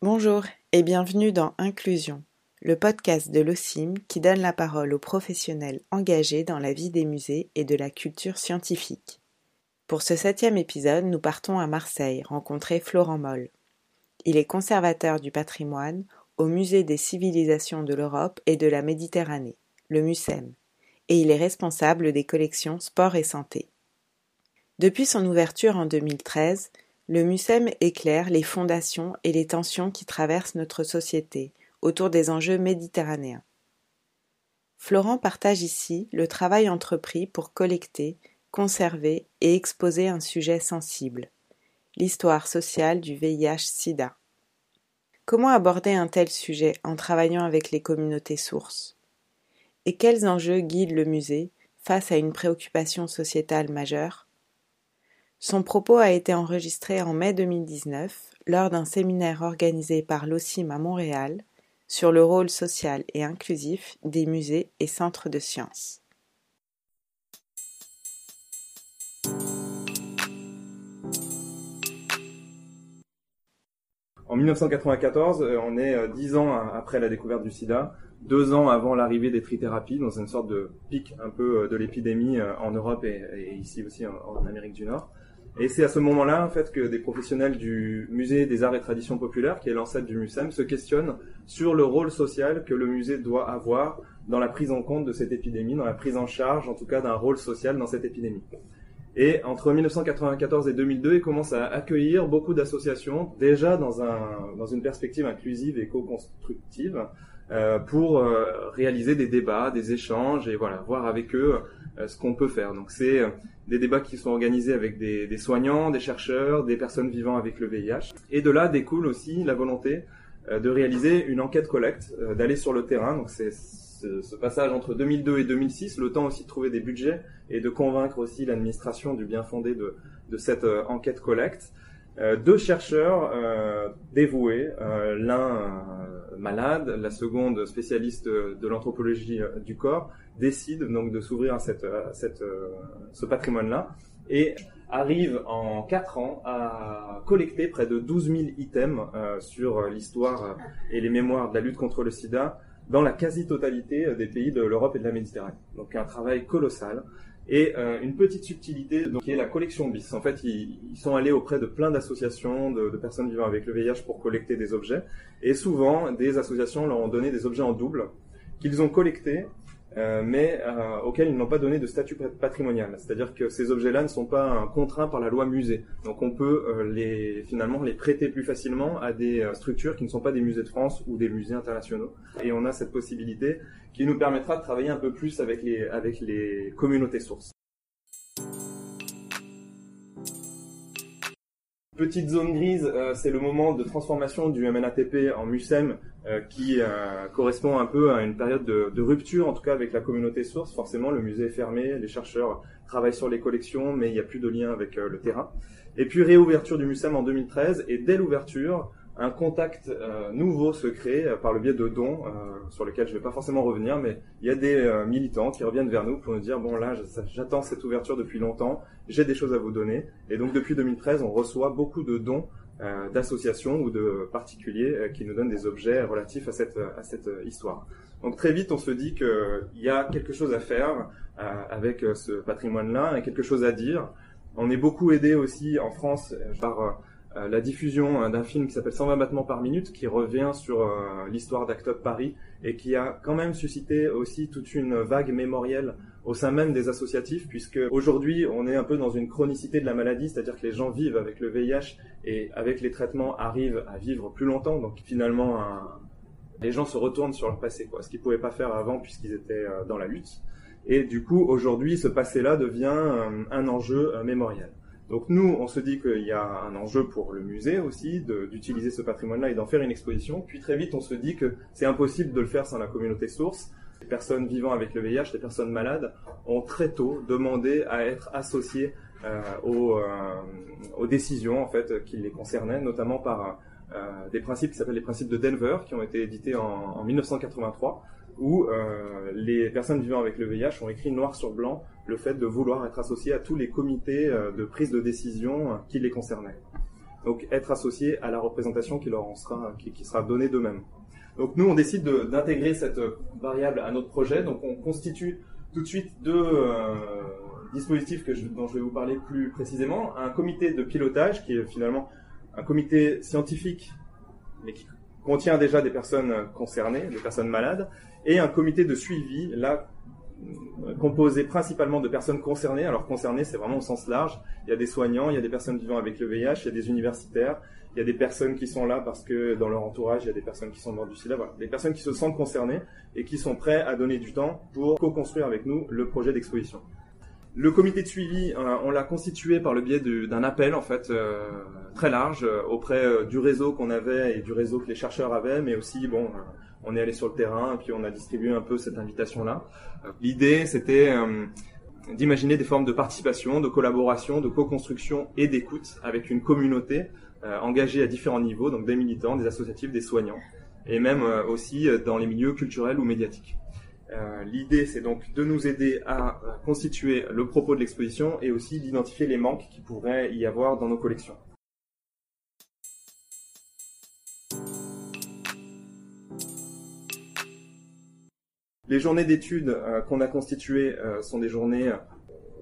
Bonjour et bienvenue dans Inclusion, le podcast de l'OCIM qui donne la parole aux professionnels engagés dans la vie des musées et de la culture scientifique. Pour ce septième épisode, nous partons à Marseille rencontrer Florent Moll. Il est conservateur du patrimoine au Musée des civilisations de l'Europe et de la Méditerranée, le MUSEM, et il est responsable des collections Sport et Santé. Depuis son ouverture en 2013, le MUSEM éclaire les fondations et les tensions qui traversent notre société autour des enjeux méditerranéens. Florent partage ici le travail entrepris pour collecter, conserver et exposer un sujet sensible, l'histoire sociale du VIH-Sida. Comment aborder un tel sujet en travaillant avec les communautés sources? Et quels enjeux guident le musée face à une préoccupation sociétale majeure? Son propos a été enregistré en mai 2019 lors d'un séminaire organisé par l'OCIM à Montréal sur le rôle social et inclusif des musées et centres de sciences. En 1994, euh, on est euh, dix ans après la découverte du sida, deux ans avant l'arrivée des trithérapies, dans une sorte de pic un peu euh, de l'épidémie en Europe et, ici aussi en Amérique du Nord. Et c'est à ce moment-là, en fait, que des professionnels du Musée des Arts et Traditions Populaires, qui est l'ancêtre du MUSEM, se questionnent sur le rôle social que le musée doit avoir dans la prise en compte de cette épidémie, dans la prise en charge, en tout cas, d'un rôle social dans cette épidémie. Et entre 1994 et 2002, il commence à accueillir beaucoup d'associations, déjà dans, un, dans une perspective inclusive et co-constructive, euh, pour euh, réaliser des débats, des échanges et voilà, voir avec eux euh, ce qu'on peut faire. Donc c'est des débats qui sont organisés avec des, des, soignants, des chercheurs, des personnes vivant avec le VIH. Et de là découle aussi la volonté de réaliser une enquête collecte, d'aller sur le terrain. Donc c'est ce, ce, passage entre 2002 et 2006, le temps aussi de trouver des budgets et de convaincre aussi l'administration du bien fondé de, de cette enquête collecte. Euh, deux chercheurs euh, dévoués, euh, l'un malade, la seconde spécialiste de l'anthropologie du corps, décident donc de s'ouvrir à, cette, cette, ce patrimoine-là et arrivent en quatre ans à collecter près de 12 000 items sur l'histoire et les mémoires de la lutte contre le sida dans la quasi-totalité des pays de l'Europe et de la Méditerranée. Donc un travail colossal et euh, une petite subtilité donc, qui est la collection BIS. En fait, ils, ils sont allés auprès de plein d'associations, de, de, personnes vivant avec le VIH pour collecter des objets. Et souvent, des associations leur ont donné des objets en double qu'ils ont collectés euh, mais euh, auxquels ils n'ont pas donné de statut patrimonial. C'est-à-dire que ces objets-là ne sont pas contraints par la loi musée. Donc on peut euh, les finalement les prêter plus facilement à des structures qui ne sont pas des musées de France ou des musées internationaux. Et on a cette possibilité qui nous permettra de travailler un peu plus avec les avec les communautés sources. Petite zone grise, euh, c'est le moment de transformation du MNATP en MUSEM euh, qui euh, correspond un peu à une période de, de, rupture, en tout cas avec la communauté source. Forcément, le musée est fermé, les chercheurs travaillent sur les collections, mais il n'y a plus de lien avec le terrain. Et puis réouverture du MUSEM en 2013, et dès l'ouverture, un contact euh, nouveau se crée euh, par le biais de dons, euh, sur lesquels je ne vais pas forcément revenir, mais il y a des militants qui reviennent vers nous pour nous dire, bon là, j'attends cette ouverture depuis longtemps, j'ai des choses à vous donner. Et donc depuis 2013, on reçoit beaucoup de dons d'associations ou de particuliers qui nous donnent des objets relatifs à cette, à cette histoire. Donc très vite, on se dit qu'il y a quelque chose à faire avec ce patrimoine-là et quelque chose à dire. On est beaucoup aidé aussi en France par euh, la diffusion euh, d'un film qui s'appelle 120 battements par minute, qui revient sur euh, l'histoire d'Actop Paris et qui a quand même suscité aussi toute une vague mémorielle au sein même des associatifs, puisque aujourd'hui on est un peu dans une chronicité de la maladie, c'est-à-dire que les gens vivent avec le VIH et avec les traitements arrivent à vivre plus longtemps, donc finalement les gens se retournent sur leur passé, ce qu'ils pouvaient pas faire avant puisqu'ils étaient dans la lutte. Et du coup aujourd'hui ce passé-là devient un enjeu mémoriel. Donc nous, on se dit qu'il y a un enjeu pour le musée aussi d'utiliser ce patrimoine-là et d'en faire une exposition. Puis très vite, on se dit que c'est impossible de le faire sans la communauté source. Les personnes vivant avec le VIH, les personnes malades, ont très tôt demandé à être associées euh, aux, euh, aux, décisions en fait qui les concernaient, notamment par euh, des principes qui s'appellent les principes de Denver, qui ont été édités en, en 1983 où euh, les personnes vivant avec le VIH ont écrit noir sur blanc le fait de vouloir être associées à tous les comités euh, de prise de décision qui les concernaient. donc être associés à la représentation qui leur en sera, qui, qui sera donnée d'eux-mêmes. Donc nous, on décide d'intégrer cette variable à notre projet. Donc on constitue tout de suite deux euh, dispositifs que je, dont je vais vous parler plus précisément. Un comité de pilotage qui est finalement un comité scientifique, mais qui contient déjà des personnes concernées, des personnes malades, et un comité de suivi, là, composé principalement de personnes concernées. Alors concernées, c'est vraiment au sens large. Il y a des soignants, il y a des personnes vivant avec le VIH, il y a des universitaires, il y a des personnes qui sont là parce que dans leur entourage, il y a des personnes qui sont mortes du sida. Voilà, des personnes qui se sentent concernées et qui sont prêts à donner du temps pour co-construire avec nous le projet d'exposition. Le comité de suivi, euh, on l'a constitué par le biais d'un appel en fait euh, très large euh, auprès du réseau qu'on avait et du réseau que les chercheurs avaient, mais aussi bon, on est allé sur le terrain et puis on a distribué un peu cette invitation là. L'idée c'était d'imaginer des formes de participation, de collaboration, de co-construction et d'écoute avec une communauté engagée à différents niveaux, donc des militants, des associatifs, des soignants, et même aussi dans les milieux culturels ou médiatiques. Euh, l'idée, c'est donc de nous aider à constituer le propos de l'exposition et aussi d'identifier les manques qui pourraient y avoir dans nos collections. Les journées d'études euh, qu'on a constituées euh, sont des journées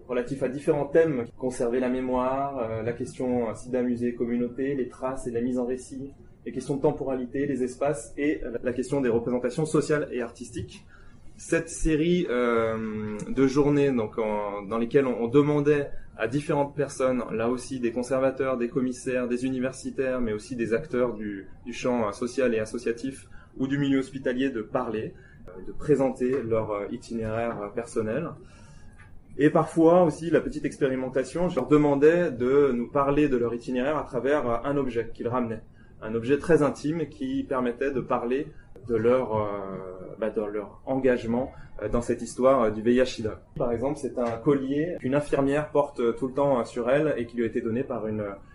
relatives à différents thèmes, conserver la mémoire, la question sida musée communauté, les traces et la mise en récit, les questions de temporalité, les espaces et la question des représentations sociales et artistiques cette série euh, de journées donc dans lesquelles on, demandait à différentes personnes, là aussi des conservateurs, des commissaires, des universitaires, mais aussi des acteurs du, champ social et associatif ou du milieu hospitalier de parler, euh, de présenter leur euh, itinéraire personnel. Et parfois aussi la petite expérimentation, je leur demandais de nous parler de leur itinéraire à travers un objet qu'ils ramenaient, un objet très intime qui permettait de parler de leur, euh, bah, de leur engagement euh, dans cette histoire euh, du VIH-Sida. Par exemple, c'est un collier qu'une infirmière porte tout le temps sur elle et qui lui a été donné par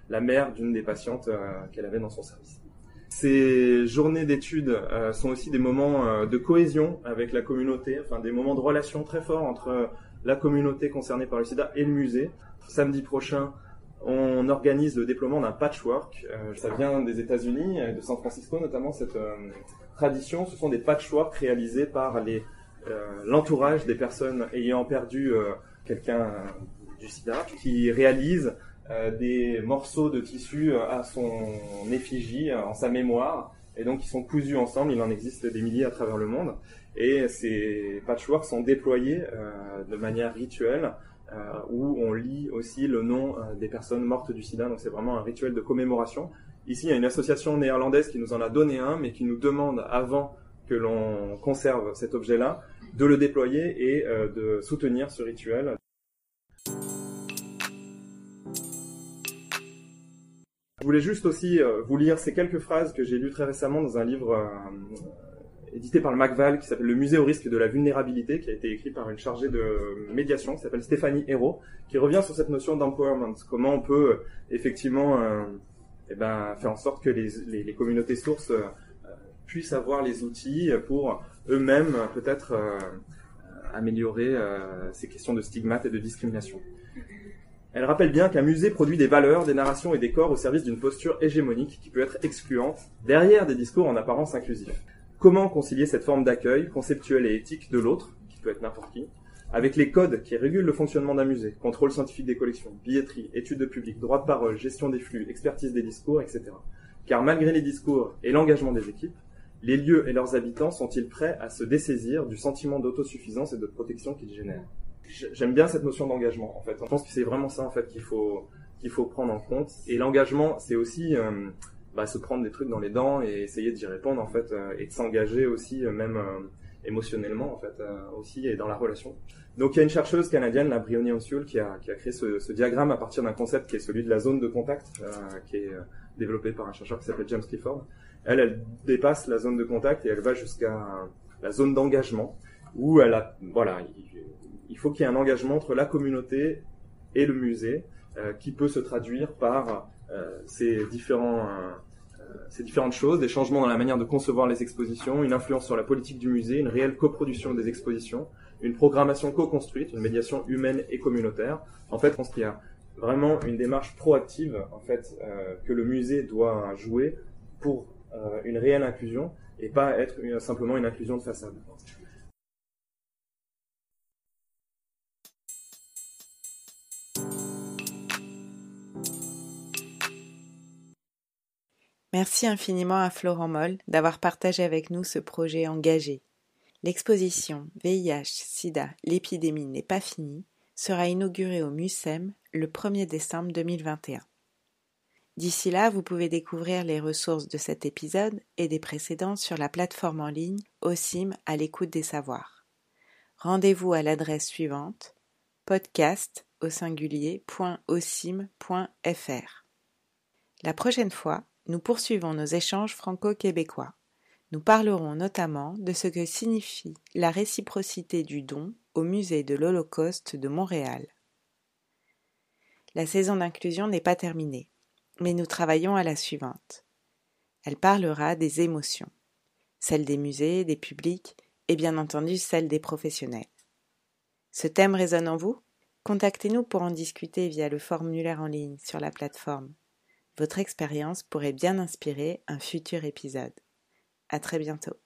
la mère d'une des patientes qu'elle avait dans son service. Ces journées d'études sont aussi des moments de cohésion avec la communauté, enfin des moments de relation très forts entre la communauté concernée par le sida et le musée. Samedi prochain, on organise le déploiement d'un patchwork. ça vient des États-Unis, de San Francisco notamment, cette, tradition, ce sont des patchworks réalisés par euh, l'entourage des personnes ayant perdu euh, quelqu'un euh, du sida, qui réalisent des morceaux de tissu à son effigie, en sa mémoire, et donc ils sont cousus ensemble. Il en existe des milliers à travers le monde, et ces patchworks sont déployés de manière rituelle. où on lit aussi le nom des personnes mortes du sida. Donc c'est vraiment un rituel de commémoration Ici, il y a une association néerlandaise qui nous en a donné un, mais qui nous demande, avant que l'on conserve cet objet-là, de le déployer et euh, de soutenir ce rituel. Je voulais juste aussi euh, vous lire ces quelques phrases que j'ai lues très récemment dans un livre euh, édité par le MacVal qui s'appelle Le musée au risque de la vulnérabilité, qui a été écrit par une chargée de médiation qui s'appelle Stéphanie Hérault, qui revient sur cette notion d'empowerment. Comment on peut effectivement eh ben, faire en sorte que les, communautés sources euh, puissent avoir les outils pour eux-mêmes peut-être euh, améliorer euh, ces questions de stigmate et de discrimination. Elle rappelle bien qu'un musée produit des valeurs, des narrations et des corps au service d'une posture hégémonique qui peut être excluante derrière des discours en apparence inclusifs. Comment concilier cette forme d'accueil conceptuel et éthique de l'autre, qui peut être n'importe qui, avec les codes qui régulent le fonctionnement d'un musée, contrôle scientifique des collections, billetterie, études de public, droit de parole, gestion des flux, expertise des discours, etc. Car malgré les discours et l'engagement des équipes, les lieux et leurs habitants sont-ils prêts à se dessaisir du sentiment d'autosuffisance et de protection qu'ils génèrent? J'aime bien cette notion d'engagement, en fait. Je pense que c'est vraiment ça, en fait, qu'il faut qu'il faut prendre en compte. Et l'engagement, c'est aussi euh, bah, se prendre des trucs dans les dents et essayer d'y répondre, en fait, euh, et de s'engager aussi, euh, même émotionnellement, en fait, aussi, et dans la relation. Donc il y a une chercheuse canadienne, la Briony Onsiul, qui a, qui a créé ce, diagramme à partir d'un concept qui est celui de la zone de contact, euh, qui est euh, développé par un chercheur qui s'appelle James Clifford. Elle, elle dépasse la zone de contact et elle va jusqu'à la zone d'engagement, où elle a, voilà, il, faut qu'il y ait un engagement entre la communauté et le musée, euh, qui peut se traduire par euh, ces différents ces différentes choses, des changements dans la manière de concevoir les expositions, une influence sur la politique du musée, une réelle coproduction des expositions, une programmation co-construite, une médiation humaine et communautaire. En fait, je pense qu'il y a vraiment une démarche proactive en fait que le musée doit jouer pour une réelle inclusion et pas être simplement une inclusion de façade. Merci infiniment à Florent Moll d'avoir partagé avec nous ce projet engagé. L'exposition VIH-Sida, l'épidémie n'est pas finie sera inaugurée au MUSEM le 1er décembre 2021. D'ici là, vous pouvez découvrir les ressources de cet épisode et des précédents sur la plateforme en ligne OSIM à l'écoute des savoirs. Rendez-vous à l'adresse suivante podcast au singulier.osim.fr. La prochaine fois, nous poursuivons nos échanges franco-québécois. Nous parlerons notamment de ce que signifie la réciprocité du don au musée de l'Holocauste de Montréal. La saison d'inclusion n'est pas terminée, mais nous travaillons à la suivante. Elle parlera des émotions, celles des musées, des publics et bien entendu celles des professionnels. Ce thème résonne en vous? Contactez-nous pour en discuter via le formulaire en ligne sur la plateforme votre expérience pourrait bien inspirer un futur épisode. À très bientôt.